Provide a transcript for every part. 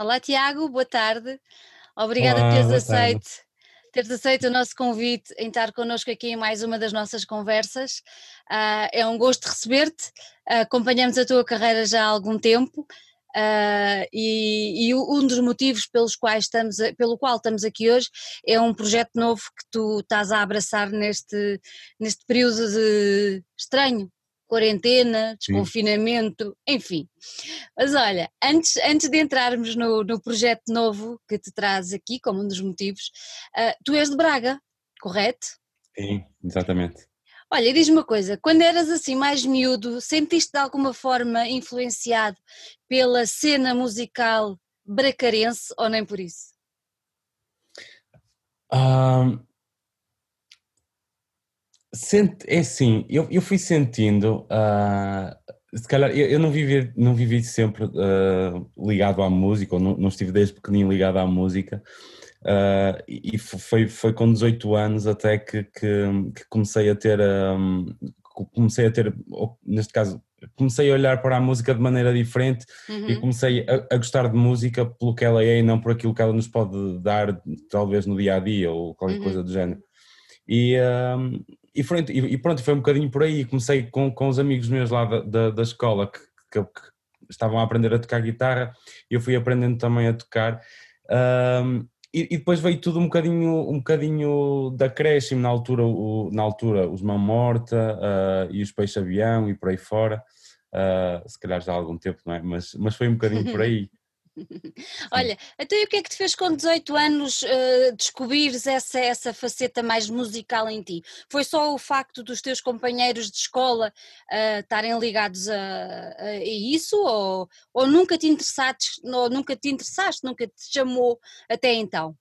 Olá, Tiago, boa tarde. Obrigada por teres aceito, teres aceito o nosso convite em estar connosco aqui em mais uma das nossas conversas. Uh, é um gosto receber-te. Uh, acompanhamos a tua carreira já há algum tempo. Uh, e, e, um dos motivos pelos quais estamos, pelo qual estamos aqui hoje é um projeto novo que tu estás a abraçar neste, neste período de estranho quarentena, desconfinamento, enfim. Mas olha, antes, antes de entrarmos no, no projeto novo que te traz aqui, como um dos motivos, uh, tu és de Braga, correto? Sim, exatamente. Olha, diz-me uma coisa, quando eras assim mais miúdo, sentiste de alguma forma influenciado pela cena musical bracarense ou nem por isso? Um, Sente, é assim, eu, eu fui sentindo, uh, se calhar eu, eu, não, vivi, não vivi sempre uh, ligado à música, ou não, não, estive desde pequenino ligado à música, uh, e foi, foi com 18 anos até que, que, que comecei a ter, um, comecei a ter, neste caso, comecei a olhar para a música de maneira diferente uhum. e comecei a, a, gostar de música pelo que ela é e não por aquilo que ela nos pode dar, talvez no dia a dia ou qualquer uhum. coisa do género. E, um, e, pronto, e, pronto, foi um bocadinho por aí. Comecei com, com os amigos meus lá da, da, da escola que, que, que, estavam a aprender a tocar guitarra e eu fui aprendendo também a tocar. Um, e, e, depois veio tudo um bocadinho, um bocadinho da creche na altura, o, na altura os Mão Morta uh, e os Peixe Avião e por aí fora. Uh, se calhar já há algum tempo, não é? Mas, mas foi um bocadinho por aí. Olha, então e o que é que te fez com 18 anos uh, descobrires essa, essa faceta mais musical em ti? Foi só o facto dos teus companheiros de escola uh, estarem ligados a, a, a, isso ou, ou nunca te interessaste, ou nunca te interessaste, nunca te chamou até então?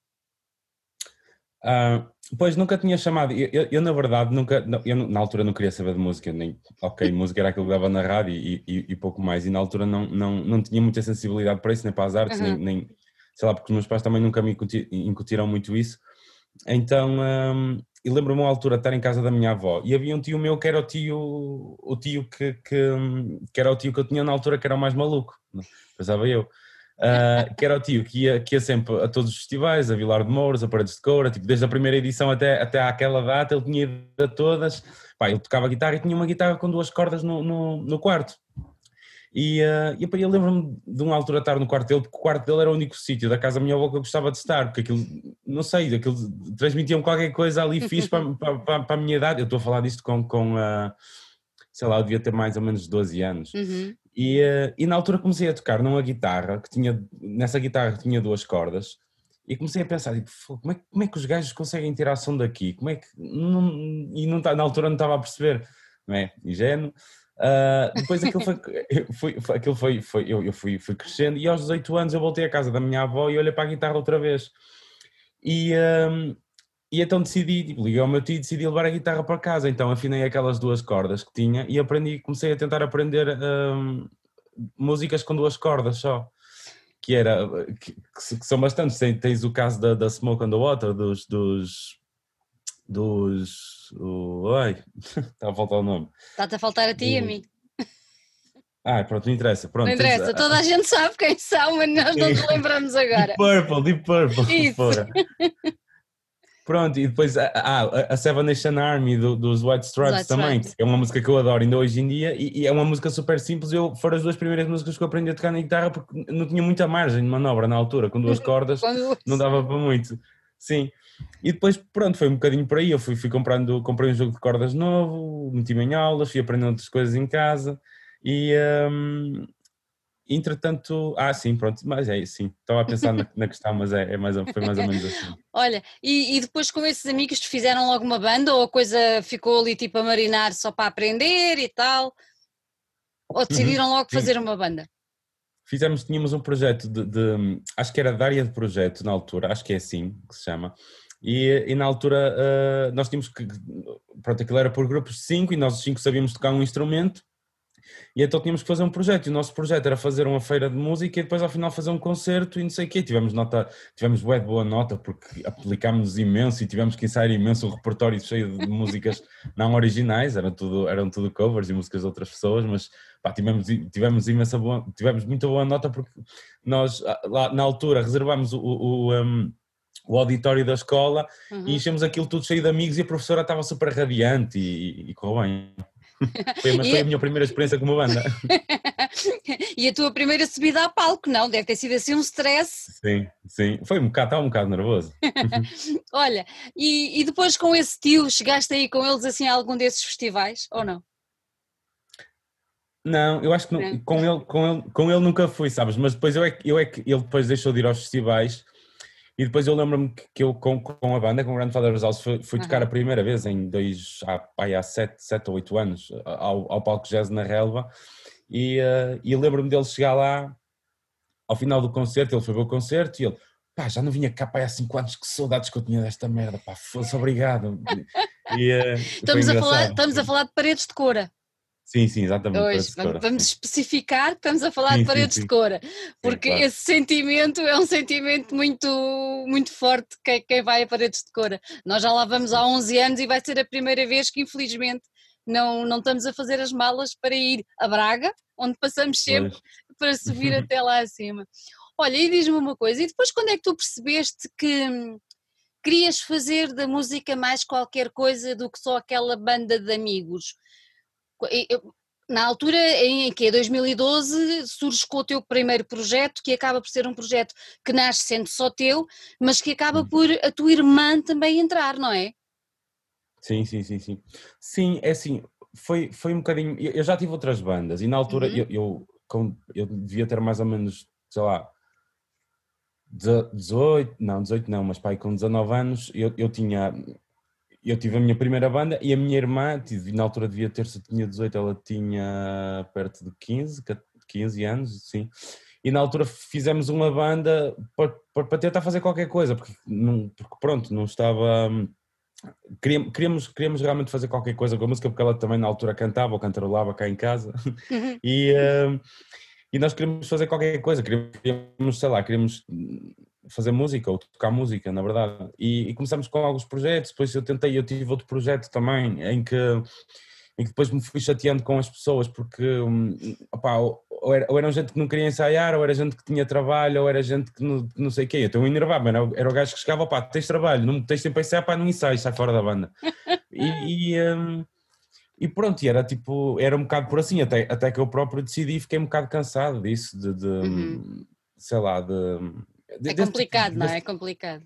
Uh, pois nunca tinha chamado, eu, eu, eu, na verdade nunca, eu na altura não queria saber de música, nem, ok, música era aquilo que dava na rádio e, e, e, pouco mais, e na altura não, não, não tinha muita sensibilidade para isso, nem para as artes, uhum. nem, nem, sei lá, porque os meus pais também nunca me incutiram muito isso, então um, eu lembro-me uma altura de estar em casa da minha avó e havia um tio meu que era o tio, o tio que, que, que era o tio que eu tinha na altura que era o mais maluco, pensava eu, uh, que era o tio que ia, que ia sempre a todos os festivais, a Vilar de Mouros, a Paredes de Coura, tipo, desde a primeira edição até, até àquela data ele tinha ido a todas, pá, ele tocava guitarra e tinha uma guitarra com duas cordas no, no, no quarto. E, uh, e eu lembro-me de uma altura estar no quarto dele, porque o quarto dele era o único sítio da casa da minha avó que eu gostava de estar, porque aquilo, não sei, aquilo transmitia-me qualquer coisa ali fixe para, para, para, a minha idade. Eu estou a falar disto com, com uh, sei lá, eu devia ter mais ou menos 12 anos. Uhum. E, uh, e na altura comecei a tocar numa guitarra, que tinha, nessa guitarra tinha duas cordas, e comecei a pensar, tipo, como, é, como é que os gajos conseguem tirar som daqui? Como é que. Não, e não, tá, na altura não estava a perceber, não é? Ingênuo. Uh, depois aquilo foi, foi, foi, aquilo foi, foi eu, eu fui, fui crescendo e aos 18 anos eu voltei à casa da minha avó e olhei para a guitarra outra vez. E, um, e então decidi, tipo, liguei ao meu tio e decidi levar a guitarra para casa. Então afinei aquelas duas cordas que tinha e aprendi, comecei a tentar aprender um, músicas com duas cordas só. Que era, que, que são bastantes. Tens o caso da, da Smoke on the Water, dos. dos, dos o, ai, está a faltar o nome. Está-te a faltar a ti e a mim. Ah, pronto, não interessa. Pronto, não interessa, tens, toda a gente sabe quem são, mas nós não nos lembramos agora. Deep Purple, Deep Purple. Isso. Pronto, e depois ah, a, a Seven Nation Army do, dos White Stripes também, Stripes. é uma música que eu adoro ainda hoje em dia e, e, é uma música super simples. Eu, foram as duas primeiras músicas que eu aprendi a tocar na guitarra porque não tinha muita margem de manobra na altura, com duas cordas não dava para muito. Sim. E depois, pronto, foi um bocadinho por aí. Eu fui, fui comprando, comprei um jogo de cordas novo, meti-me em aulas, fui aprendendo outras coisas em casa e, um, Entretanto, ah, sim, pronto, mas é sim, estava a pensar na, na, questão, mas é, é, mais, foi mais ou menos assim. Olha, e, e, depois com esses amigos te fizeram logo uma banda ou a coisa ficou ali tipo a marinar só para aprender e tal? Ou decidiram uhum, logo sim. fazer uma banda? Fizemos, tínhamos um projeto de, de, acho que era da área de projeto na altura, acho que é assim que se chama, e, e na altura uh, nós tínhamos que, pronto, aquilo era por grupos de cinco e nós os cinco sabíamos tocar um instrumento E então tínhamos que fazer um projeto, e o nosso projeto era fazer uma feira de música e depois ao final fazer um concerto e não sei o quê. Tivemos nota, tivemos bué de boa nota porque aplicámos imenso e tivemos que ensaiar imenso um repertório cheio de músicas não originais, eram tudo, eram tudo covers e músicas de outras pessoas, mas pá, tivemos, tivemos imensa boa, tivemos muita boa nota porque nós ah, lá na altura reservámos o, o, um, o auditório da escola uhum. e enchemos aquilo tudo cheio de amigos e a professora estava super radiante e, e, e correu bem. Foi, mas foi a minha primeira experiência como banda. e a tua primeira subida a palco, não? Deve ter sido assim um stress. Sim, sim. Foi um bocado, estava um bocado nervoso. Olha, e, e depois com esse tio, chegaste aí com eles assim a algum desses festivais, ou não? Não, eu acho que não, com, ele, com, ele, com ele nunca fui, sabes? Mas depois eu é, que, eu é que ele depois deixou de ir aos festivais e depois eu lembro-me que eu com, com a banda, com o Grandfather House, fui, fui tocar uhum. a primeira vez em dois, há, há sete, sete ou oito anos, ao, ao palco jazz na relva, e, uh, e lembro-me dele chegar lá, ao final do concerto, ele foi ver o concerto e ele, pá, já não vinha cá pá, há cinco anos, que saudades que eu tinha desta merda, pá, fosse obrigado. E, uh, estamos, a falar, estamos a falar de paredes de cora. Sim, sim, exatamente. Hoje, vamos especificar que estamos a falar sim, de paredes sim, sim. de cor, porque claro. esse sentimento é um sentimento muito, muito forte quem, quem vai a paredes de cor. Nós já lá vamos há 11 anos e vai ser a primeira vez que infelizmente não, não estamos a fazer as malas para ir a Braga, onde passamos sempre pois. para subir até lá acima. Olha, e diz-me uma coisa, e depois quando é que tu percebeste que hum, querias fazer da música mais qualquer coisa do que só aquela banda de amigos? Na altura em que, 2012, surge com o teu primeiro projeto, que acaba por ser um projeto que nasce sendo só teu, mas que acaba uhum. por a tua irmã também entrar, não é? Sim, sim, sim, sim. Sim, é assim, foi, foi um bocadinho. Eu já tive outras bandas e na altura uhum. eu, eu, eu, devia ter mais ou menos, sei lá, 18, não, 18 não, mas pai, com 19 anos eu, eu tinha eu tive a minha primeira banda e a minha irmã, na altura devia ter, se tinha 18, ela tinha perto de 15, 15 anos, sim. E na altura fizemos uma banda para, para tentar fazer qualquer coisa, porque, não, porque pronto, não estava. Queríamos, queríamos, queríamos realmente fazer qualquer coisa com a música, porque ela também na altura cantava ou cantarolava cá em casa. Uhum. e, uh, e nós queríamos fazer qualquer coisa, queríamos, sei lá, queríamos fazer música ou tocar música, na verdade. E, e começamos com alguns projetos, depois eu tentei, eu tive outro projeto também em que, em que depois me fui chateando com as pessoas porque hum, opá, ou, era, ou eram gente que não queria ensaiar, ou era gente que tinha trabalho, ou era gente que não, não sei o quê. Então eu enervava, era, era o gajo que chegava, pá, tens trabalho, não tens tempo a ensaiar, pá, não ensaias, sai fora da banda. E, e, um, e pronto, e era tipo, era um bocado por assim, até, até que eu próprio decidi e fiquei um bocado cansado disso, de, de uhum. sei lá, de é complicado, não é? É complicado.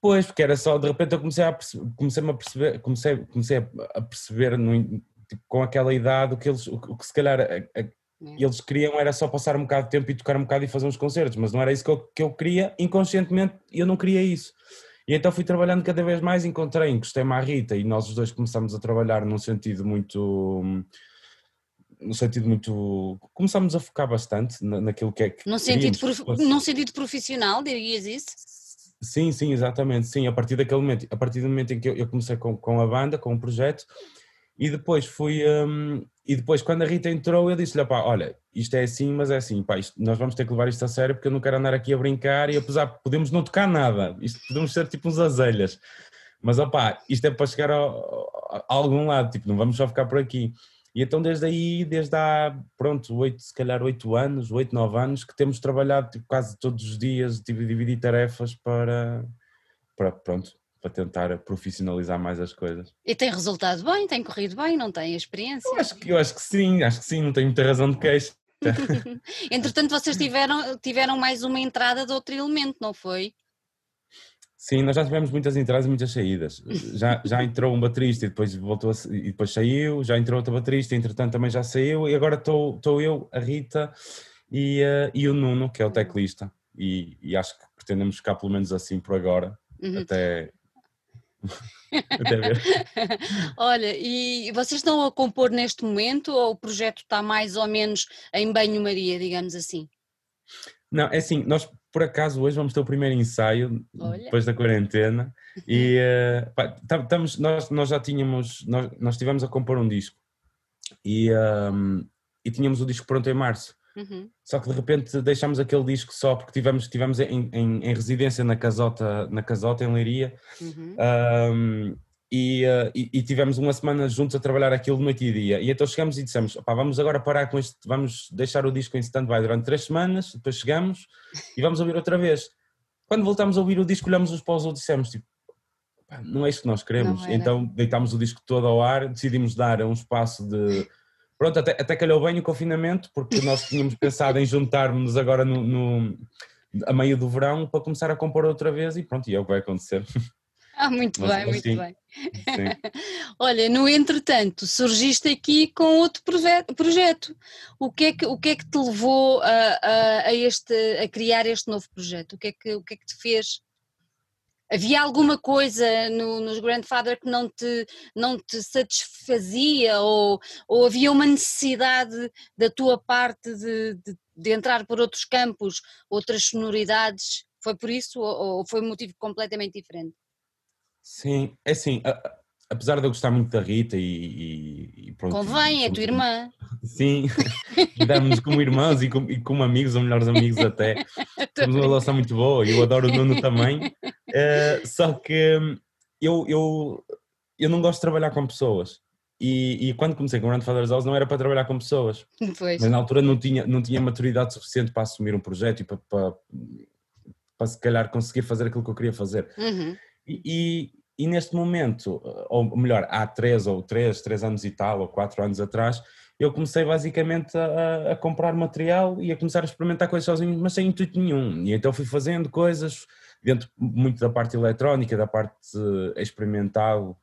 Pois, porque era só, de repente eu comecei a perceber, comecei a perceber, comecei, comecei a perceber no, tipo, com aquela idade o que eles, o, que se calhar a, a, é. eles queriam era só passar um bocado de tempo e tocar um bocado e fazer uns concertos, mas não era isso que eu, que eu queria, inconscientemente eu não queria isso. E então fui trabalhando cada vez mais, encontrei, encostei-me à Rita e nós os dois começamos a trabalhar num sentido muito no sentido muito. Começámos a focar bastante naquilo que é que. Num sentido, prof... num sentido profissional, dirias isso? Sim, sim, exatamente. Sim, a partir daquele momento, a partir do momento em que eu, comecei com, com a banda, com o projeto, e depois fui. Um, e depois, quando a Rita entrou, eu disse-lhe: pá, olha, isto é assim, mas é assim, pá, isto, nós vamos ter que levar isto a sério porque eu não quero andar aqui a brincar e apesar, podemos não tocar nada, isto podemos ser tipo uns azelhas, mas opá, isto é para chegar a, a algum lado, tipo, não vamos só ficar por aqui. E então desde aí, desde há, pronto, oito, se calhar oito anos, oito, nove anos, que temos trabalhado tipo, quase todos os dias, tipo, dividir tarefas para, para, pronto, para tentar profissionalizar mais as coisas. E tem resultado bem, tem corrido bem, não tem experiência? Eu acho que, eu acho que sim, acho que sim, não tenho muita razão de queixa. Entretanto, vocês tiveram, tiveram mais uma entrada de outro elemento, não foi? Sim, nós já tivemos muitas entradas e muitas saídas. Já, já entrou um baterista e depois voltou a, e depois saiu, já entrou outro baterista, entretanto também já saiu, e agora estou eu, a Rita e, uh, e o Nuno, que é o teclista. E, e, acho que pretendemos ficar pelo menos assim por agora, uhum. até, até ver. Olha, e vocês estão a compor neste momento ou o projeto está mais ou menos em banho-maria, digamos assim? Não, é assim, nós por acaso hoje vamos ter o primeiro ensaio Olha. depois da quarentena e uh, pá, estamos, nós, nós já tínhamos, nós, nós estivemos a compor um disco e, um, e tínhamos o disco pronto em março. Uhum. Só que de repente deixámos aquele disco só porque tivemos, tivemos em, em, em residência na casota, na casota em Leiria uhum. um, e, uh, e, e, tivemos uma semana juntos a trabalhar aquilo noite e dia. E então chegamos e dissemos: vamos agora parar com este, vamos deixar o disco em stand-by durante três semanas, depois chegamos e vamos ouvir outra vez. Quando voltámos a ouvir o disco, olhamos uns para os outros e dissemos: tipo, não é isto que nós queremos. Então deitámos o disco todo ao ar, decidimos dar um espaço de Pronto, até, até calhou bem o confinamento, porque nós tínhamos pensado em juntarmos agora no, no, a meio do verão para começar a compor outra vez e pronto, e é o que vai acontecer. Ah, muito Mas, bem, muito sim, bem. Olha, no entretanto, surgiste aqui com outro projeto. O que é que, o que, é que te levou a, a, a, este, a criar este novo projeto? O que é que, o que, é que te fez havia alguma coisa no, nos Grandfather que não te, não te satisfazia ou, ou havia uma necessidade da tua parte de, de, de entrar por outros campos, outras sonoridades? Foi por isso ou, ou foi um motivo completamente diferente? Sim, é assim, apesar de eu gostar muito da Rita e, e, pronto. Convém, é tua irmã. Sim, damos-nos como irmãos e como, e como, amigos ou melhores amigos até. Temos uma relação muito boa e eu adoro o Nuno também. Uh, só que hum, eu, eu, eu não gosto de trabalhar com pessoas. E, e, quando comecei com o Grandfather's House não era para trabalhar com pessoas. Pois. Mas na altura não tinha, não tinha maturidade suficiente para assumir um projeto e para, para, para se calhar conseguir fazer aquilo que eu queria fazer. Uhum. E, e neste momento, ou melhor, há três ou três, três anos e tal, ou quatro anos atrás, eu comecei basicamente a, a, comprar material e a começar a experimentar coisas sozinho, mas sem intuito nenhum. E então fui fazendo coisas dentro muito da parte eletrónica, da parte experimental,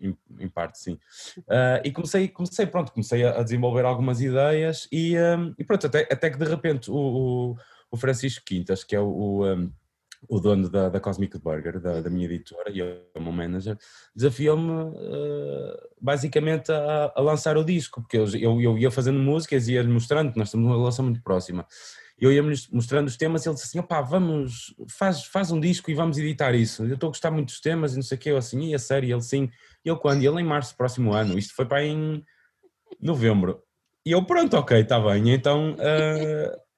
em, em parte sim. Uh, e comecei, comecei, pronto, comecei a, a desenvolver algumas ideias e, um, e pronto, até, até que de repente o, o, o Francisco Quintas, que é o, o um, o dono da, da Cosmic Burger, da, da minha editora, e é o meu manager, desafiou-me uh, basicamente a, a, lançar o disco, porque eu, eu, eu ia fazendo músicas e ia mostrando, nós temos uma relação muito próxima. Eu ia mostrando os temas e ele disse assim: opá, vamos, faz, faz um disco e vamos editar isso. Eu estou a gostar muito dos temas e não sei o quê. Eu assim, e a série? Ele sim. E eu quando? E ele em março, próximo ano. Isto foi para em novembro. E eu, pronto, ok, está bem. Então. Uh,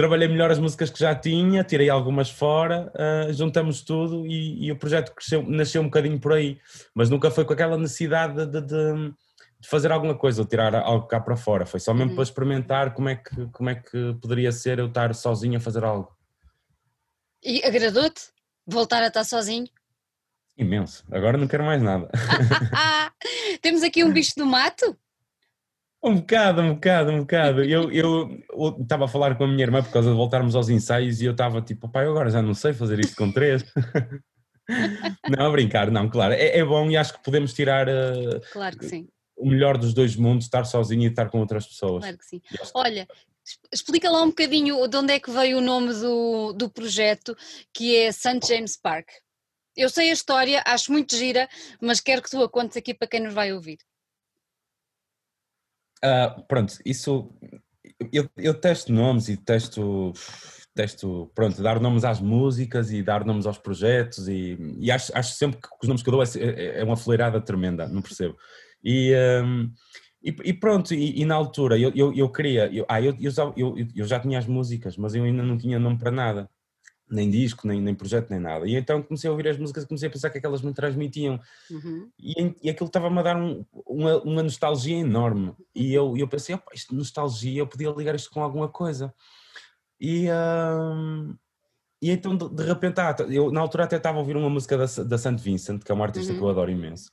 trabalhei melhor as músicas que já tinha, tirei algumas fora, uh, juntamos tudo e, e, o projeto cresceu, nasceu um bocadinho por aí, mas nunca foi com aquela necessidade de, de, de fazer alguma coisa ou tirar algo cá para fora, foi só mesmo uhum. para experimentar como é, que, como é que poderia ser eu estar sozinho a fazer algo. E agradou-te voltar a estar sozinho? Imenso, agora não quero mais nada. Temos aqui um bicho do mato? Um bocado, um bocado, um bocado. Eu estava a falar com a minha irmã por causa de voltarmos aos ensaios e eu estava tipo, pai, agora já não sei fazer isto com três. não, a brincar, não, claro. É, é, bom e acho que podemos tirar uh, claro que sim. o melhor dos dois mundos, estar sozinho e estar com outras pessoas. Claro que sim. Olha, explica lá um bocadinho de onde é que veio o nome do, do projeto, que é St. James Park. Eu sei a história, acho muito gira, mas quero que tu a contes aqui para quem nos vai ouvir. Uh, pronto, isso eu, eu testo nomes e testo, testo, pronto, dar nomes às músicas e dar nomes aos projetos e, e acho, acho sempre que os nomes que eu dou é, é, é uma fleirada tremenda, não percebo. E, um, e, e, pronto, e, e, na altura eu, eu, eu queria, eu, ah, eu, eu, eu já tinha as músicas, mas eu ainda não tinha nome para nada nem disco, nem, nem projeto, nem nada. E então comecei a ouvir as músicas e comecei a pensar que aquelas me transmitiam. Uhum. E, e aquilo estava-me a dar um, uma, uma, nostalgia enorme. E eu, eu pensei, opa, isto nostalgia, eu podia ligar isto com alguma coisa. E, e então de, de, repente, ah, eu na altura até estava a ouvir uma música da, da St. Vincent, que é uma artista uhum. que eu adoro imenso.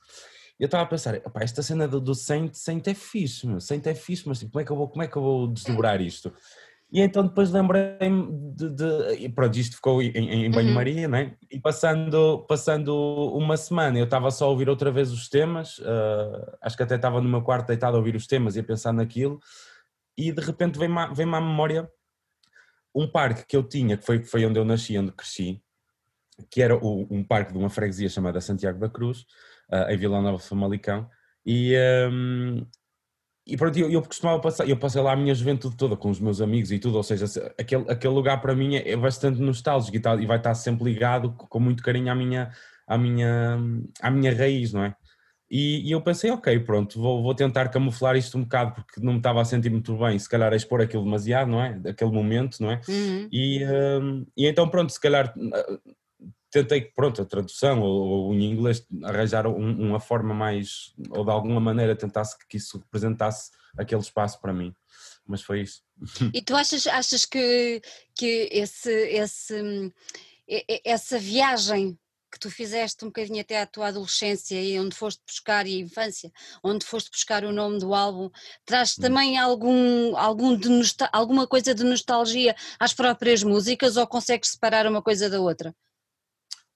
E eu estava a pensar, opa, esta cena do, do Saint, Saint é fixe, meu. Saint é fixe, mas tipo, como, é que eu vou, como é que eu vou desdobrar isto? E então depois lembrei-me de, de, E pronto, isto ficou em, em banho-maria, uhum. né? E passando, passando uma semana, eu estava só a ouvir outra vez os temas, uh, acho que até estava no meu quarto deitado a ouvir os temas e a pensar naquilo, e de repente vem-me vem à memória um parque que eu tinha, que foi, foi onde eu nasci, onde cresci, que era o, um parque de uma freguesia chamada Santiago da Cruz, uh, em Vila Nova de Famalicão, e, um, e pronto, eu, eu costumava passar, eu passei lá a minha juventude toda com os meus amigos e tudo, ou seja, aquele, aquele lugar para mim é, é bastante nostálgico e, tal, e vai estar sempre ligado com muito carinho à minha, à minha, à minha raiz, não é? E, e, eu pensei, ok, pronto, vou, vou, tentar camuflar isto um bocado porque não me estava a sentir muito bem, se calhar a expor aquilo demasiado, não é? Aquele momento, não é? Uhum. E, um, e então, pronto, se calhar tentei, pronto, a tradução ou, ou em inglês arranjar um, uma forma mais, ou de alguma maneira tentasse que isso representasse aquele espaço para mim. Mas foi isso. E tu achas, achas que, que esse, esse, essa viagem que tu fizeste um bocadinho até à tua adolescência e onde foste buscar e a infância, onde foste buscar o nome do álbum, traz hum. também algum, algum de alguma coisa de nostalgia às próprias músicas ou consegues separar uma coisa da outra?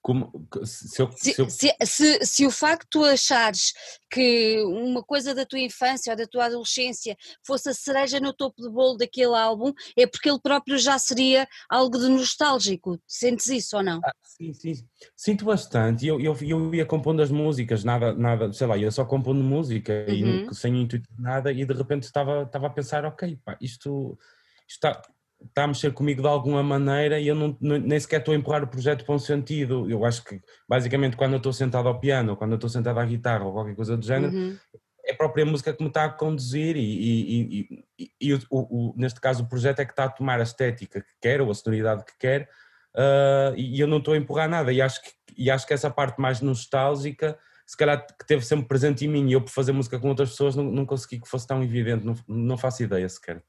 Como, se, eu, se, eu... se, se, se, o facto de achares que uma coisa da tua infância ou da tua adolescência fosse a cereja no topo do bolo daquele álbum, é porque ele próprio já seria algo de nostálgico. Sentes isso ou não? Ah, sim, sim. Sinto bastante. Eu, eu, eu ia compondo as músicas, nada, nada, sei lá, ia só compondo música uhum. e sem intuito de nada, e de repente estava, estava a pensar, ok, pá, isto, isto está está a mexer comigo de alguma maneira e eu não, nem sequer estou a empurrar o projeto para um sentido. Eu acho que, basicamente, quando eu estou sentado ao piano, quando eu estou sentado à guitarra ou qualquer coisa do género, uhum. é a própria música que me está a conduzir e, e, e, e o, o, neste caso, o projeto é que está a tomar a estética que quer ou a sonoridade que quer uh, e eu não estou a empurrar nada. E acho, que, e acho que essa parte mais nostálgica se calhar que teve sempre presente em mim e eu por fazer música com outras pessoas não, não consegui que fosse tão evidente, não, não faço ideia sequer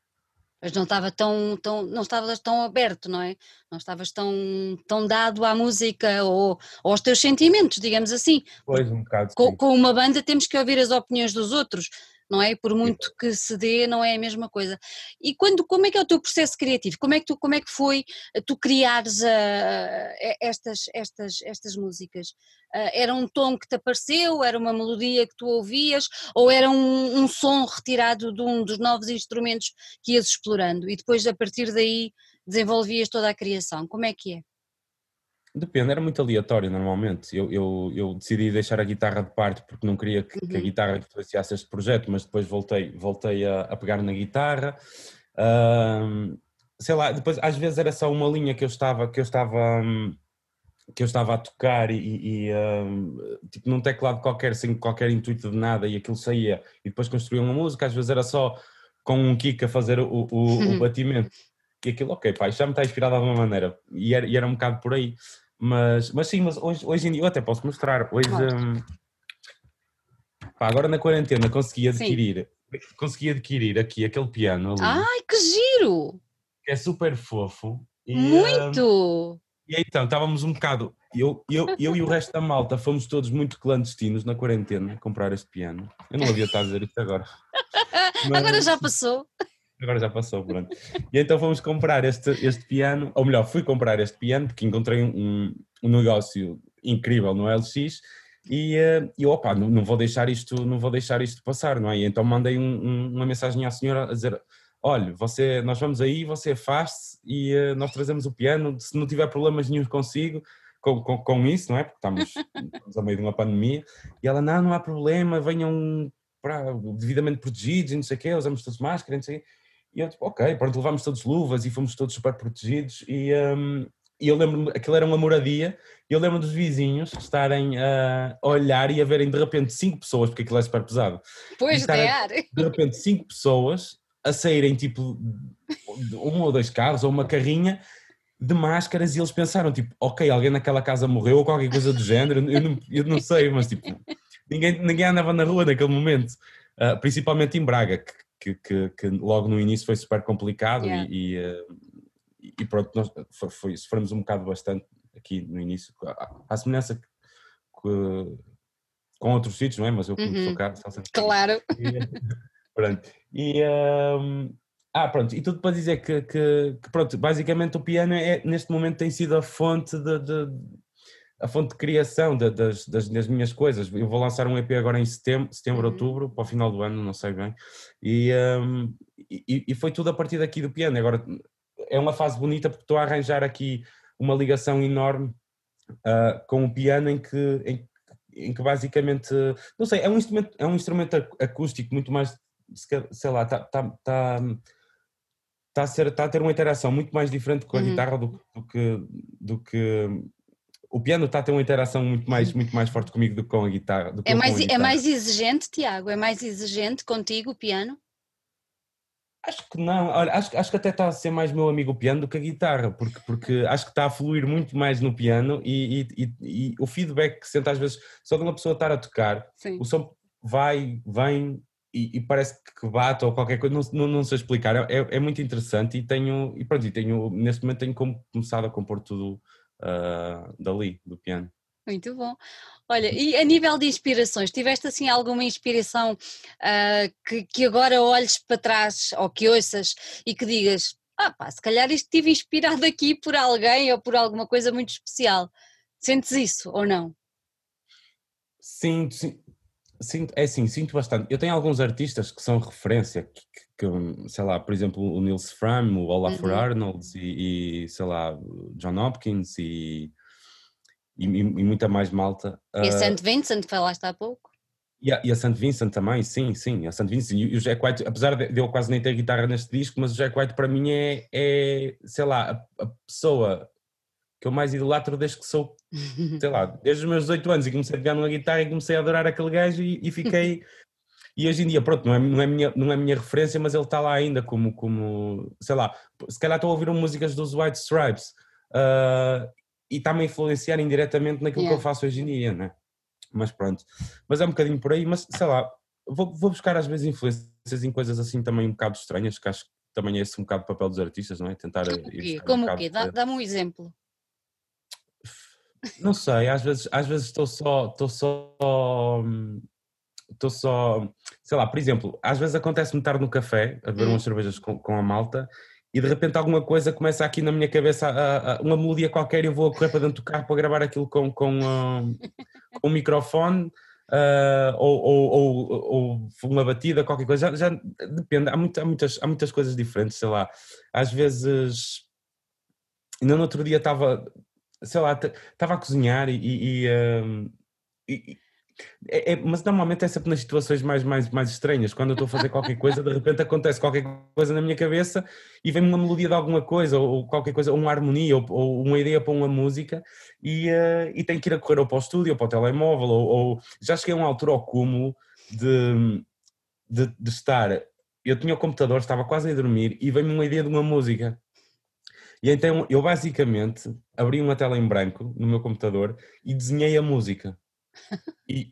mas não estava tão, tão, não estavas tão aberto, não é? Não estavas tão, tão dado à música ou, ou aos teus sentimentos, digamos assim. Pois, um bocado. Com, com, uma banda temos que ouvir as opiniões dos outros, não é? Por muito que se dê, não é a mesma coisa. E quando, como é que é o teu processo criativo? Como é que, tu, como é que foi tu criares uh, estas, estas, estas músicas? Uh, era um tom que te apareceu, era uma melodia que tu ouvias, ou era um, um som retirado de um dos novos instrumentos que ias explorando e depois a partir daí desenvolvias toda a criação? Como é que é? Depende, era muito aleatório normalmente. Eu, eu, eu, decidi deixar a guitarra de parte porque não queria que, uhum. que a uhum. guitarra influenciasse este projeto, mas depois voltei, voltei a, a pegar na guitarra. Uh, sei lá, depois às vezes era só uma linha que eu estava, que eu estava, que eu estava a tocar e, e uh, tipo num teclado qualquer, sem qualquer intuito de nada e aquilo saía e depois construía uma música, às vezes era só com um kick a fazer o, o, o uhum. batimento. E aquilo, ok, pá, já me está inspirado de alguma maneira. E era, e era um bocado por aí. Mas, mas sim, mas hoje, hoje em dia eu até posso mostrar. Hoje, um, pá, agora na quarentena consegui adquirir, sim. consegui adquirir aqui aquele piano ali. Ai, que giro! Que é super fofo. E, Muito! Um, e então, estávamos um bocado, eu, eu, eu e o resto da malta fomos todos muito clandestinos na quarentena comprar este piano. Eu não havia estar a dizer isto agora. Mas, agora já passou. Agora já passou, pronto. E então fomos comprar este, este piano, ou melhor, fui comprar este piano porque encontrei um, um negócio incrível no LX e, uh, e opa, não, não, vou deixar isto, não vou deixar isto passar, não é? E então mandei um, um, uma mensagem à senhora a dizer, olha, você, nós vamos aí, você afaste e uh, nós trazemos o piano, se não tiver problemas nenhum consigo, com, com, com, isso, não é? Porque estamos, estamos a meio de uma pandemia. E ela, não, não há problema, venham para, devidamente protegidos e não sei o quê, usamos todos máscara, não sei o quê. E eu tipo, ok, pronto, levámos todos luvas e fomos todos super protegidos e, um, e eu lembro-me, aquilo era uma moradia, e eu lembro dos vizinhos estarem a olhar e a verem de repente cinco pessoas, porque aquilo é super pesado. Pois, de De repente cinco pessoas a saírem tipo um ou dois carros ou uma carrinha de máscaras e eles pensaram tipo, ok, alguém naquela casa morreu ou qualquer coisa do género, eu não, eu não sei, mas tipo, ninguém, ninguém andava na rua naquele momento, uh, principalmente em Braga, que, que, que, que, logo no início foi super complicado yeah. e, e, eh, e, pronto, nós foi, foi, sofremos um bocado bastante aqui no início, à semelhança que, com outros sítios, não é? Mas eu como uhum. sou cá, Claro. E, pronto. E, um, ah, pronto, e tudo para dizer que, que, que, pronto, basicamente o piano é, neste momento tem sido a fonte de, de a fonte de criação de, das, das, das, minhas coisas. Eu vou lançar um EP agora em setembro, setembro uhum. outubro, para o final do ano, não sei bem. E, um, e, e, foi tudo a partir daqui do piano. Agora é uma fase bonita porque estou a arranjar aqui uma ligação enorme uh, com o piano em que, em, em, que basicamente, não sei, é um instrumento, é um instrumento acústico muito mais, sei lá, está tá, tá, tá a, ser, tá a ter uma interação muito mais diferente com a uhum. guitarra do, do, que, do que o piano está a ter uma interação muito mais, muito mais forte comigo do que com a guitarra. é, mais, é mais exigente, Tiago? É mais exigente contigo o piano? Acho que não, Olha, acho, acho que até está a ser mais meu amigo o piano do que a guitarra, porque, porque acho que está a fluir muito mais no piano e, e, e, e o feedback que sente às vezes só de uma pessoa estar a tocar, Sim. o som vai, vem e, parece que bate ou qualquer coisa, não, não, não sei explicar, é, é muito interessante e tenho, e pronto, e tenho, neste momento tenho começado a compor tudo uh, dali, do piano. Muito bom. Olha, e a nível de inspirações, tiveste assim alguma inspiração uh, que, que agora olhes para trás ou que ouças e que digas, ah pá, se calhar isto estive inspirado aqui por alguém ou por alguma coisa muito especial. Sentes isso ou não? Sim, sim. Sinto, é assim, sinto bastante. Eu tenho alguns artistas que são referência, que, que sei lá, por exemplo, o Nils Fram, o Olafur uhum. Arnolds e, e, sei lá, John Hopkins e e, e, muita mais malta. E a uh, St. Vincent, falaste há pouco? E a, e a St. Vincent também, sim, sim, a St. Vincent. E o Jack White, apesar de, eu quase nem ter guitarra neste disco, mas o Jack White para mim é, é sei lá, a, a pessoa que eu mais idolatro desde que sou, sei lá, desde os meus 18 anos e comecei a pegar numa guitarra e comecei a adorar aquele gajo e, e fiquei. E hoje em dia, pronto, não é, não é, minha, não é minha referência, mas ele está lá ainda como, como, sei lá, se calhar estou a ouvir músicas dos White Stripes uh, e está-me a influenciar indiretamente naquilo yeah. que eu faço hoje em dia, né? Mas pronto. Mas é um bocadinho por aí, mas sei lá, vou, vou buscar às vezes influências em coisas assim também um bocado estranhas, que acho que também é esse um bocado o papel dos artistas, não é? Tentar. Como o quê? Um o quê? Dá-me um exemplo. Não sei, às vezes, às vezes estou só, estou só, estou só, sei lá, por exemplo, às vezes acontece-me estar no café a beber hum. umas cervejas com, com a malta e de repente alguma coisa começa aqui na minha cabeça, a, a, uma melodia qualquer, e eu vou correr para dentro do carro para gravar aquilo com, com, uh, com um microfone uh, ou, ou, ou, ou, uma batida, qualquer coisa. Já, já depende, há, muito, há, muitas, há muitas coisas diferentes, sei lá. Às vezes, ainda no outro dia estava, sei lá, estava a cozinhar e, e, uh, e é, é, mas normalmente é sempre nas situações mais, mais, mais estranhas. Quando eu estou a fazer qualquer coisa, de repente acontece qualquer coisa na minha cabeça e vem uma melodia de alguma coisa, ou qualquer coisa, ou uma harmonia, ou, ou uma ideia para uma música, e, uh, e tenho que ir a correr ou para o estúdio, ou para o telemóvel, ou, ou... já cheguei a uma altura ao cúmulo de, de, de estar. Eu tinha o computador, estava quase a dormir, e veio-me uma ideia de uma música. E então eu basicamente abri uma tela em branco no meu computador e desenhei a música. E,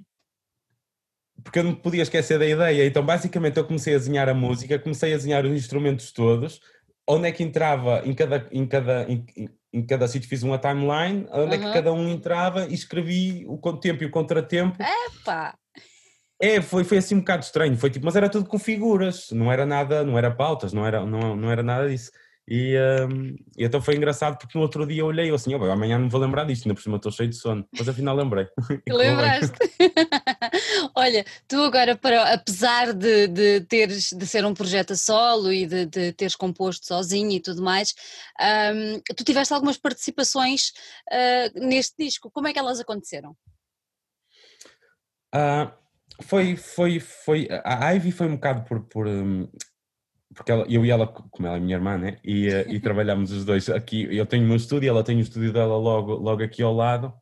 porque eu não podia esquecer da ideia, então basicamente eu comecei a desenhar a música, comecei a desenhar os instrumentos todos, onde é que entrava em cada, em cada, em, em cada sítio fiz uma timeline, onde uhum. é que cada um entrava e escrevi o tempo e o contratempo. Epa! É, foi, foi assim um bocado estranho, foi tipo, mas era tudo com figuras, não era nada, não era pautas, não era, não, não era nada disso. E, um, e então foi engraçado porque no outro dia eu olhei assim, oh, amanhã não vou lembrar disto, ainda por cima estou cheio de sono. Mas afinal lembrei. Lembraste? Olha, tu agora, para, apesar de, de, teres, de ser um projeto a solo e de, de teres composto sozinho e tudo mais, um, tu tiveste algumas participações uh, neste disco. Como é que elas aconteceram? Uh, foi, foi, foi, a Ivy foi um bocado por, por um, porque ela, eu e ela, como ela é minha irmã, né? E, eh, e trabalhamos os dois aqui. Eu tenho o meu estúdio, ela tem o estúdio dela logo, logo aqui ao lado.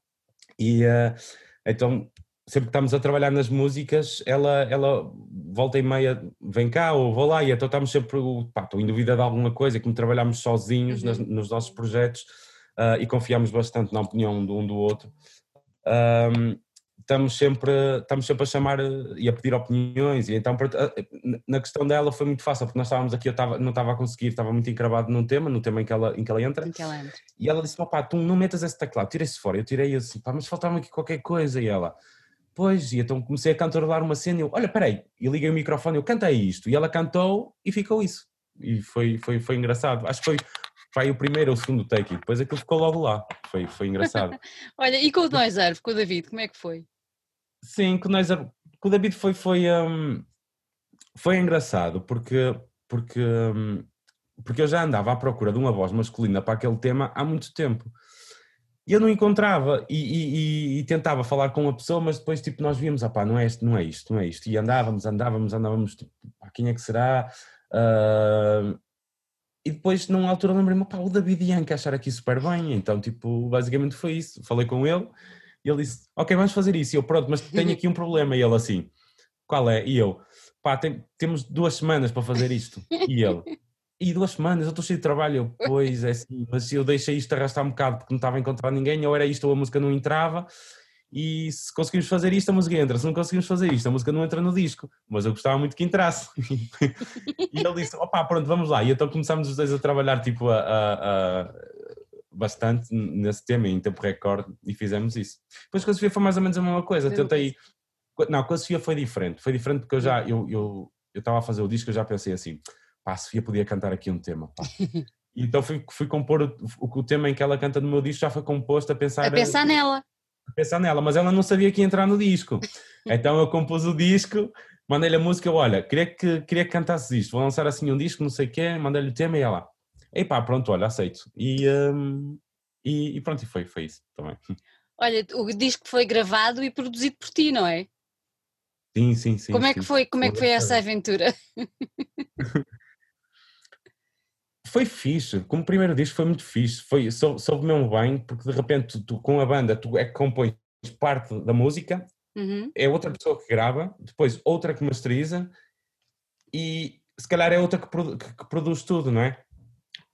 E uh, então, sempre que estamos a trabalhar nas músicas, ela, ela volta e meia, vem cá ou vou lá. E então estamos sempre, pá, estou em dúvida de alguma coisa, como trabalhamos sozinhos uhum. nas, nos nossos projetos uh, e confiamos bastante na opinião de um do outro. Um, estamos sempre, estamos sempre a chamar eh, e a pedir opiniões, e então eh, na questão dela foi muito fácil, porque nós estávamos aqui, eu estava, não estava a conseguir, estava muito encravado num tema, no tema em que ela, em que ela, entra, que ela entra, e ela disse, pá, tu não metas esse teclado, tira isso fora, eu tirei assim, pá, mas faltava aqui qualquer coisa, e ela, pois, e então comecei a cantarolar uma cena, e eu, olha, peraí, e liguei o microfone, eu cantei isto, e ela cantou, e ficou isso, e foi, foi, foi engraçado, acho que foi, foi o primeiro ou o segundo take, e depois aquilo ficou logo lá, foi, foi engraçado. olha, e com o Noiserve, com o David, como é que foi? Sim, com o David foi, foi, um, foi engraçado porque, porque, um, porque eu já andava à procura de uma voz masculina para aquele tema há muito tempo. E eu não encontrava e, e, e, tentava falar com uma pessoa, mas depois tipo, nós víamos, ah pá, não é isto, não é isto, não é isto. E andávamos, andávamos, andávamos, tipo, quem é que será? Uh, e depois, numa altura, lembrei-me, pá, o David Ian achar aqui super bem, então, tipo, basicamente foi isso. Falei com ele e ele disse, ok, vamos fazer isso. E eu, pronto, mas tenho aqui um problema. E ele assim, qual é? E eu, pá, tem, temos duas semanas para fazer isto. E ele, e duas semanas, eu estou cheio de trabalho. Eu, pois é assim, mas eu deixei isto arrastar um bocado porque não estava a encontrar ninguém, ou era isto ou a música não entrava. E se conseguimos fazer isto, a música entra. Se não conseguimos fazer isto, a música não entra no disco. Mas eu gostava muito que entrasse. e ele disse: opá, pronto, vamos lá. E então começámos os dois a trabalhar tipo a, a, a bastante nesse tema, em tempo recorde, e fizemos isso. Depois com a Sofia foi mais ou menos a mesma coisa. Tentei. Não, com a Sofia foi diferente. Foi diferente porque eu já. Eu eu estava a fazer o disco, eu já pensei assim: pá, a Sofia podia cantar aqui um tema. Então fui, fui compor o, o, o, tema em que ela canta no meu disco, já foi composto a pensar. A pensar nela pensar nela, mas ela não sabia que ia entrar no disco. Então eu compus o disco, mandei-lhe a música, olha, queria que, queria que cantasses isto, vou lançar assim um disco, não sei o quê, mandei-lhe o tema e ela, ei pá, pronto, olha, aceito. E, um, e, e, pronto, e foi, foi isso também. Olha, o disco foi gravado e produzido por ti, não é? Sim, sim, sim. Como é que foi, como é que foi essa aventura? foi fixe, como primeiro disco foi muito fixe, foi, sou, soube mesmo bem, porque de repente tu, tu, com a banda tu é que compões parte da música, uhum. é outra pessoa que grava, depois outra que masteriza e se calhar é outra que, produ que, que produz tudo, não é?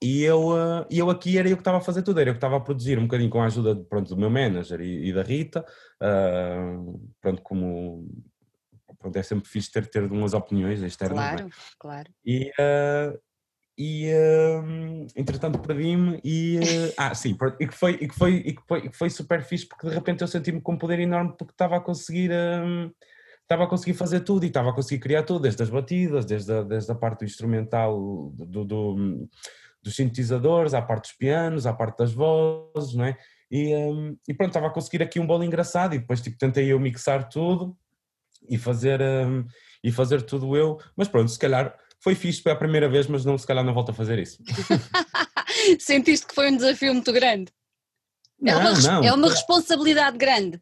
E eu, uh, eu aqui era eu que estava a fazer tudo, era eu que estava a produzir um bocadinho com a ajuda pronto, do meu manager e, e da Rita, uh, pronto, como pronto, é sempre fixe ter, ter umas opiniões externas. Claro, é? claro. E, uh, e uh, entretanto perdi-me e uh, ah sim e que foi e que foi e que foi, e que foi super fixe porque de repente eu senti-me com um poder enorme porque estava a conseguir uh, estava a conseguir fazer tudo e estava a conseguir criar tudo desde as batidas desde a, desde a parte do instrumental do, do, dos sintetizadores à parte dos pianos à parte das vozes não é e, um, e pronto estava a conseguir aqui um bolo engraçado e depois tipo tentei eu mixar tudo e fazer um, e fazer tudo eu mas pronto se calhar foi fixe para a primeira vez, mas não, se calhar não volto a fazer isso. Sentiste que foi um desafio muito grande? Não, é uma, não. É uma responsabilidade grande.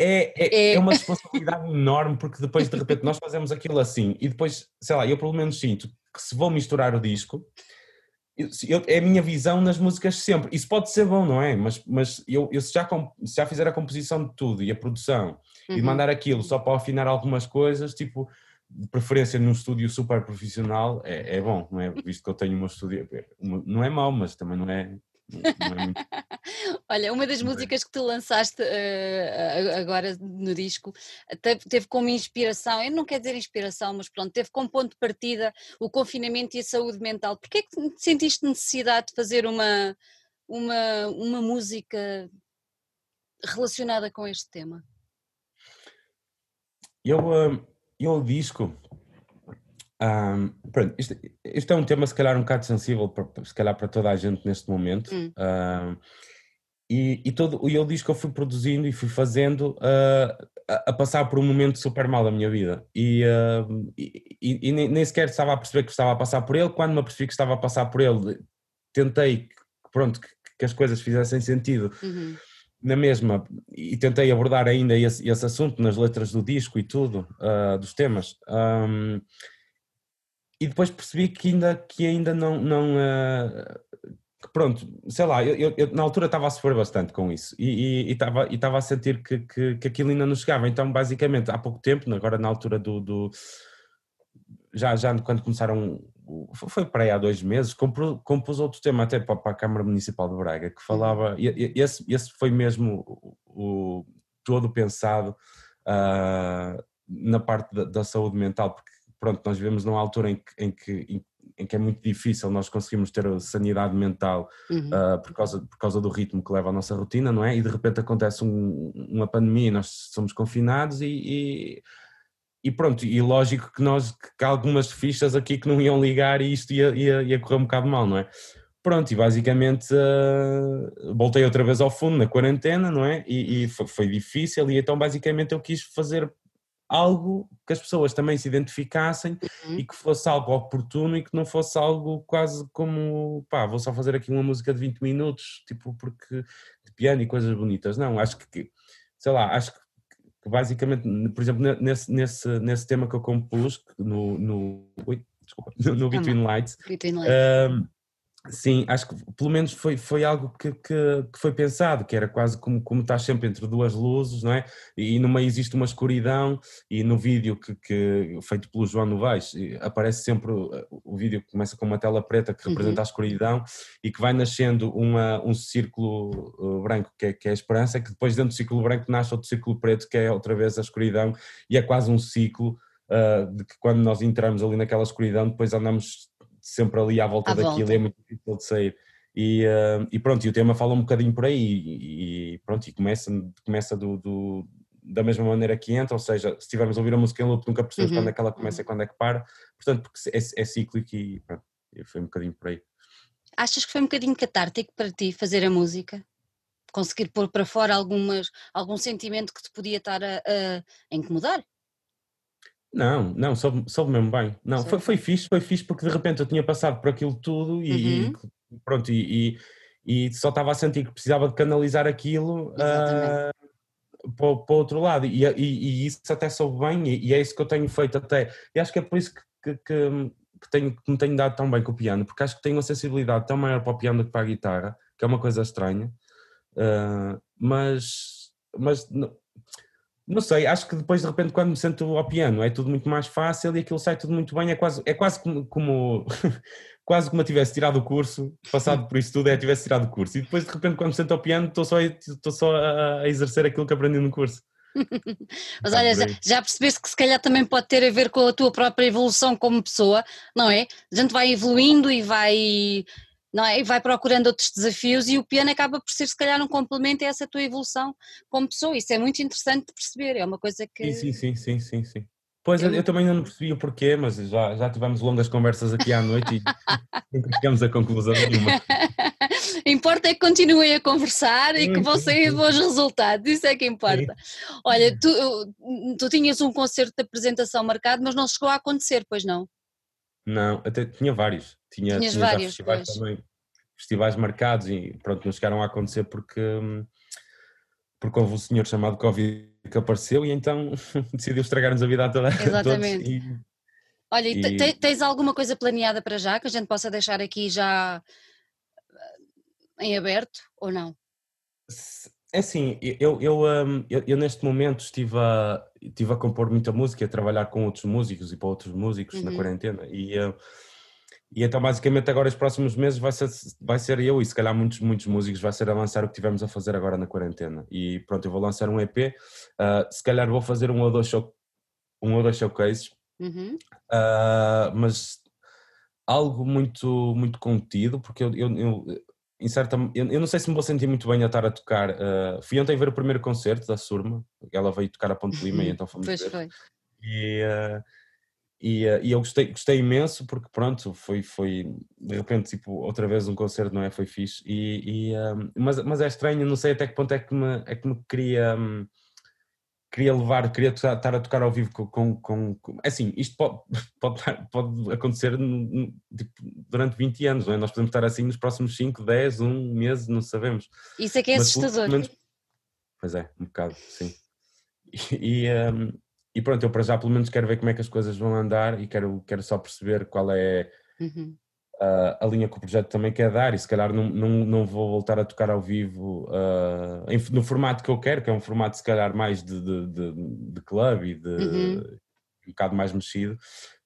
É, é, é. é uma responsabilidade enorme porque depois de repente nós fazemos aquilo assim e depois, sei lá, eu pelo menos sinto que se vou misturar o disco, eu, é a minha visão nas músicas sempre. Isso pode ser bom, não é? Mas, mas eu, eu se, já, se já fizer a composição de tudo e a produção uhum. e mandar aquilo só para afinar algumas coisas, tipo, de preferência num estúdio super profissional, é, é bom, não é? Visto que eu tenho um estúdio, não é mau, mas também não é, é. Olha, uma das é. músicas que tu lançaste uh, agora no disco teve, teve, como inspiração, eu não quero dizer inspiração, mas pronto, teve como ponto de partida o confinamento e a saúde mental. Porquê é que sentiste necessidade de fazer uma, uma, uma música relacionada com este tema? Eu, uh, eu o disco. Um, pronto, isto, isto, é um tema se calhar um bocado sensível para, se calhar para toda a gente neste momento hum. um, e, e todo o disco que eu fui produzindo e fui fazendo uh, a, a, passar por um momento super mal da minha vida e, uh, e, e, nem sequer estava a perceber que estava a passar por ele quando me apercebi que estava a passar por ele tentei pronto que, que as coisas fizessem sentido uhum na mesma, e tentei abordar ainda esse, esse assunto nas letras do disco e tudo, uh, dos temas. Um, e depois percebi que ainda, que ainda não. não uh, que pronto, sei lá, eu, eu, na altura estava a sofrer bastante com isso e estava e, e a sentir que, que, que aquilo ainda não chegava. Então, basicamente, há pouco tempo, agora na altura do. do já, já quando começaram foi para aí há dois meses, compus, compus outro tema até para, para, a Câmara Municipal de Braga, que falava, e, e esse, esse foi mesmo o, o todo pensado uh, na parte da, da, saúde mental, porque pronto, nós vivemos numa altura em que, em que, em, que é muito difícil nós conseguirmos ter a sanidade mental uhum. uh, por, causa, por causa do ritmo que leva a nossa rotina, não é? E de repente acontece um, uma pandemia, nós somos confinados e, e e pronto, e lógico que nós, que há algumas fichas aqui que não iam ligar e isto ia, ia, ia correr um bocado mal, não é? Pronto, e basicamente uh, voltei outra vez ao fundo na quarentena, não é? E, e foi, foi, difícil, e então basicamente eu quis fazer algo que as pessoas também se identificassem uhum. e que fosse algo oportuno e que não fosse algo quase como, pá, vou só fazer aqui uma música de 20 minutos, tipo, porque de piano e coisas bonitas. Não, acho que, sei lá, acho que basicamente, por exemplo, nesse, nesse, nesse tema que eu compus, no, no, ui, desculpa, no, no Between Lights. Between Lights. Sim, acho que pelo menos foi, foi algo que, que, que, foi pensado, que era quase como, como estás sempre entre duas luzes, não é? E no meio existe uma escuridão, e no vídeo que, que feito pelo João Novaes aparece sempre o, o vídeo que começa com uma tela preta que representa uhum. a escuridão e que vai nascendo uma, um círculo uh, branco que é, que é a esperança, que depois dentro do círculo branco nasce outro círculo preto que é outra vez a escuridão, e é quase um ciclo uh, de que quando nós entramos ali naquela escuridão, depois andamos sempre ali à volta à daquilo volta. é muito difícil de sair. E, uh, e, pronto, e o tema fala um bocadinho por aí e, e pronto, e começa, começa do, do, da mesma maneira que entra, ou seja, se estivermos a ouvir a música em loop nunca percebemos uhum. quando é que ela começa e quando é que para, portanto porque é, é cíclico e pronto, foi um bocadinho por aí. Achas que foi um bocadinho catártico para ti fazer a música? Conseguir pôr para fora algumas, algum sentimento que te podia estar a, a incomodar? Não, não, soube, soube mesmo bem. Não, foi, foi fixe, foi fixe porque de repente eu tinha passado por aquilo tudo e, uhum. e pronto, e, e, e, só estava a sentir que precisava de canalizar aquilo uh, para, para o outro lado. E, e, isso até soube bem e, é isso que eu tenho feito até. E acho que é por isso que, que, que, que, tenho, que me tenho dado tão bem com o piano, porque acho que tenho uma sensibilidade tão maior para o piano do que para a guitarra, que é uma coisa estranha. Uh, mas, mas não sei, acho que depois de repente quando me sento ao piano é tudo muito mais fácil e aquilo sai tudo muito bem, é quase, é quase como, como quase como eu tivesse tirado o curso, passado por isso tudo é tivesse tirado o curso e depois de repente quando me sento ao piano estou só, estou só a, a exercer aquilo que aprendi no curso. Mas olha, já, já, percebeste que se calhar também pode ter a ver com a tua própria evolução como pessoa, não é? A gente vai evoluindo e vai não é? E vai procurando outros desafios e o piano acaba por ser se calhar um complemento a essa tua evolução como pessoa. Isso é muito interessante de perceber, é uma coisa que. Sim, sim, sim, sim, sim. Pois, eu, eu também não percebi o porquê, mas já, já tivemos longas conversas aqui à noite e nunca chegamos a conclusão nenhuma. importa é que continuem a conversar e que vão sair bons resultados, isso é que importa. Olha, tu, tu tinhas um concerto de apresentação marcado, mas não chegou a acontecer, pois não? Não, até tinha vários. Tinha, Tinhas tinha vários, festivais pois. também, festivais marcados e pronto, não chegaram a acontecer porque, porque houve um senhor chamado Covid que apareceu e então decidiu estragar-nos a vida a toda Exatamente. E, Olha, e... tens alguma coisa planeada para já que a gente possa deixar aqui já eh, em aberto ou não? É assim, eu, eu, hum, eu, eu, neste momento estive a, estive a compor muita música, a trabalhar com outros músicos e para outros músicos uhum. na quarentena e, hum, e então basicamente agora os próximos meses vai ser, vai ser eu e se calhar muitos, muitos músicos vai ser a lançar o que tivemos a fazer agora na quarentena e pronto, eu vou lançar um EP, uh, se calhar vou fazer um ou dois, show, um ou dois showcases, uhum. uh, mas algo muito, muito contido, porque eu, eu, eu em certa, eu, eu, não sei se me vou sentir muito bem a estar a tocar. Uh, fui ontem ver o primeiro concerto da Surma, ela veio tocar a Ponte Lima e então fomos pois ver. Foi. E, uh, e, uh, e, eu gostei, gostei imenso porque pronto, foi, foi de repente tipo outra vez um concerto, não é? Foi fixe. E, e mas, mas é estranho, não sei até que ponto é que me, é que me queria. Um, queria levar, queria estar a tocar ao vivo com, com, com, com assim, isto pode, pode, pode acontecer tipo, durante 20 anos, não é? Nós podemos estar assim nos próximos 5, 10, 1 mês, não sabemos. Isso é que é Mas, assustador. Menos, pois é, um bocado, sim. E, e, um, e, pronto, eu para já pelo menos quero ver como é que as coisas vão andar e quero, quero só perceber qual é uhum uh, a linha que o projeto também quer dar e se calhar não, não, não vou voltar a tocar ao vivo uh, em, no formato que eu quero, que é um formato se calhar mais de, de, de, de club e de uhum. um bocado mais mexido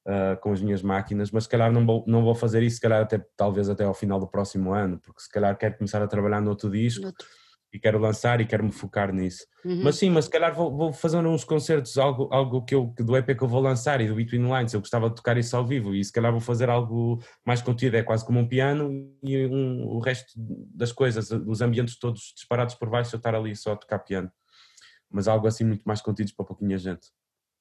uh, com as minhas máquinas, mas se calhar não vou, não vou fazer isso, se calhar até, talvez até ao final do próximo ano, porque se calhar quero começar a trabalhar no outro disco. Outro e quero lançar e quero me focar nisso. Uhum. Mas sim, mas se calhar vou, vou, fazer uns concertos, algo, algo que eu, do EP que eu vou lançar e do Between Lines, eu gostava de tocar isso ao vivo e se calhar vou fazer algo mais contido, é quase como um piano e um, o resto das coisas, os ambientes todos disparados por baixo, eu estar ali só a tocar piano. Mas algo assim muito mais contido para pouquinha gente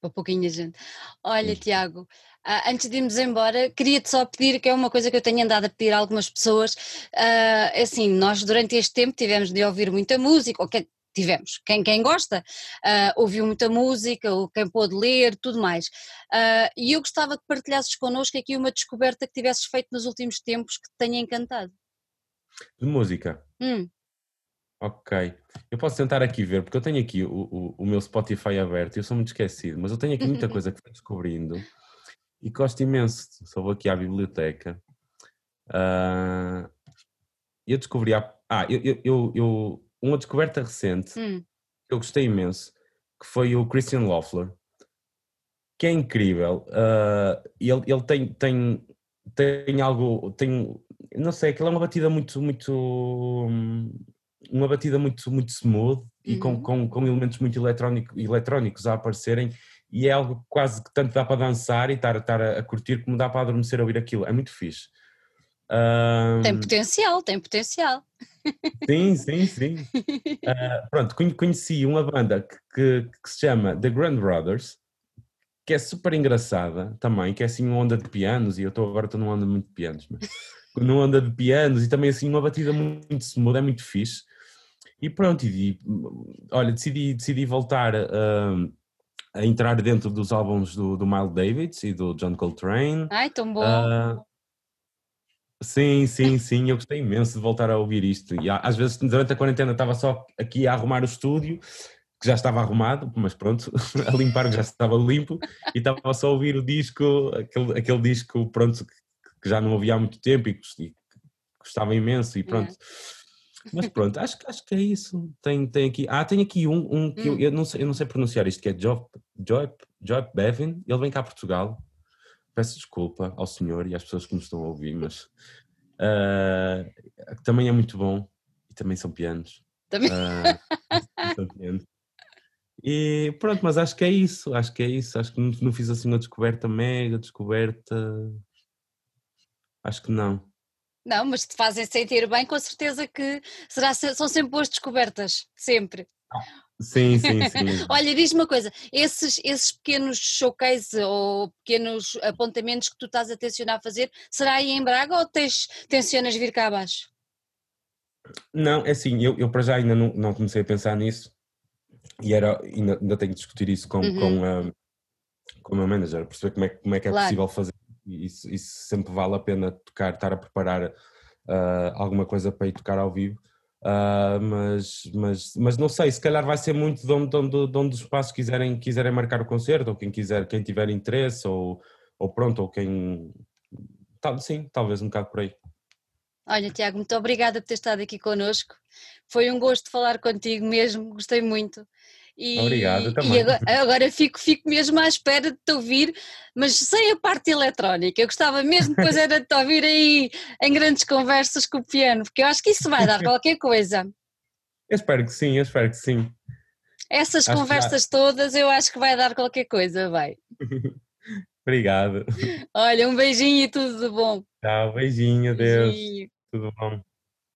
para pouquinha gente. Olha, Tiago, uh, antes de irmos embora, queria-te só pedir, que é uma coisa que eu tenho andado a pedir a algumas pessoas, uh, assim, nós durante este tempo tivemos de ouvir muita música, ou que, tivemos, quem, quem gosta, uh, ouviu muita música, ou quem pôde ler, tudo mais. Uh, e eu gostava que partilhasses connosco aqui uma descoberta que tivesses feito nos últimos tempos que te tenha encantado. De música? Hum. Ok. Eu posso tentar aqui ver, porque eu tenho aqui o, o, o meu Spotify aberto e eu sou muito esquecido, mas eu tenho aqui muita coisa que fui descobrindo. E gosto imenso. Só vou aqui à biblioteca. Uh, eu descobri. Ah, eu, eu, eu, uma descoberta recente hum. que eu gostei imenso, que foi o Christian Loeffler, que é incrível. Uh, ele, ele tem, tem, tem algo. Tem, não sei, aquilo é uma batida muito. muito uma batida muito, muito smooth e com, uhum. com, com elementos muito eletrónico, eletrónicos a aparecerem e é algo quase que tanto dá para dançar e estar, estar a, curtir como dá para adormecer a ouvir aquilo. É muito fixe. Um... Tem potencial, tem potencial. Sim, sim, sim. Uh, pronto, conheci uma banda que, que, que, se chama The Grand Brothers, que é super engraçada também, que é assim uma onda de pianos, e eu estou agora estou numa onda muito de pianos, mas numa onda de pianos e também assim uma batida muito smooth, é muito fixe. E pronto, e, olha, decidi, decidi voltar uh, a entrar dentro dos álbuns do, do Miles Davis e do John Coltrane. Ai, tão bom! Uh, sim, sim, sim, eu gostei imenso de voltar a ouvir isto. E às vezes durante a quarentena estava só aqui a arrumar o estúdio, que já estava arrumado, mas pronto, a limpar que já estava limpo, e estava só a ouvir o disco, aquele, aquele disco, pronto, que, que já não ouvia há muito tempo e que gostava imenso, e pronto. Mas pronto, acho, acho que é isso. Tem, tem aqui. Ah, tem aqui um, um que hum. eu, eu, não sei, eu não sei pronunciar isto, que é Job, Job, Job Bevin. Ele vem cá a Portugal. Peço desculpa ao senhor e às pessoas que nos estão a ouvir, mas uh, também é muito bom. E também são pianos. Também. Uh, são pianos. E pronto, mas acho que é isso, acho que é isso. Acho que não, não fiz assim uma descoberta mega, descoberta. Acho que não. Não, mas te fazem sentir bem, com certeza que será, são sempre boas descobertas, sempre. Sim, sim, sim. Olha, diz-me uma coisa, esses, esses pequenos showcases ou pequenos apontamentos que tu estás a tensionar a fazer, será aí em Braga ou tens, tensionas vir cá abaixo? Não, é assim, eu, eu para já ainda não, não comecei a pensar nisso e era, ainda, ainda tenho que discutir isso com, uhum. com, a, com o meu manager, perceber como é, como é que é claro. possível fazer isso, isso sempre vale a pena tocar, estar a preparar uh, alguma coisa para ir tocar ao vivo. Uh, mas, mas, mas não sei, se calhar vai ser muito de onde, de onde, de onde os espaços quiserem, quiserem marcar o concerto, ou quem quiser, quem tiver interesse, ou, ou pronto, ou quem. Tal, sim, talvez um bocado por aí. Olha, Tiago, muito obrigada por ter estado aqui connosco. Foi um gosto falar contigo mesmo, gostei muito. E, Obrigado também. E agora, agora, fico, fico mesmo à espera de te ouvir, mas sem a parte eletrónica. Eu gostava mesmo depois era de te ouvir aí em grandes conversas com o piano, porque eu acho que isso vai dar qualquer coisa. Eu espero que sim, eu espero que sim. Essas acho conversas todas eu acho que vai dar qualquer coisa, vai. Obrigado. Olha, um beijinho e tudo de bom. Tchau, beijinho, Deus. Beijinho. Tudo bom.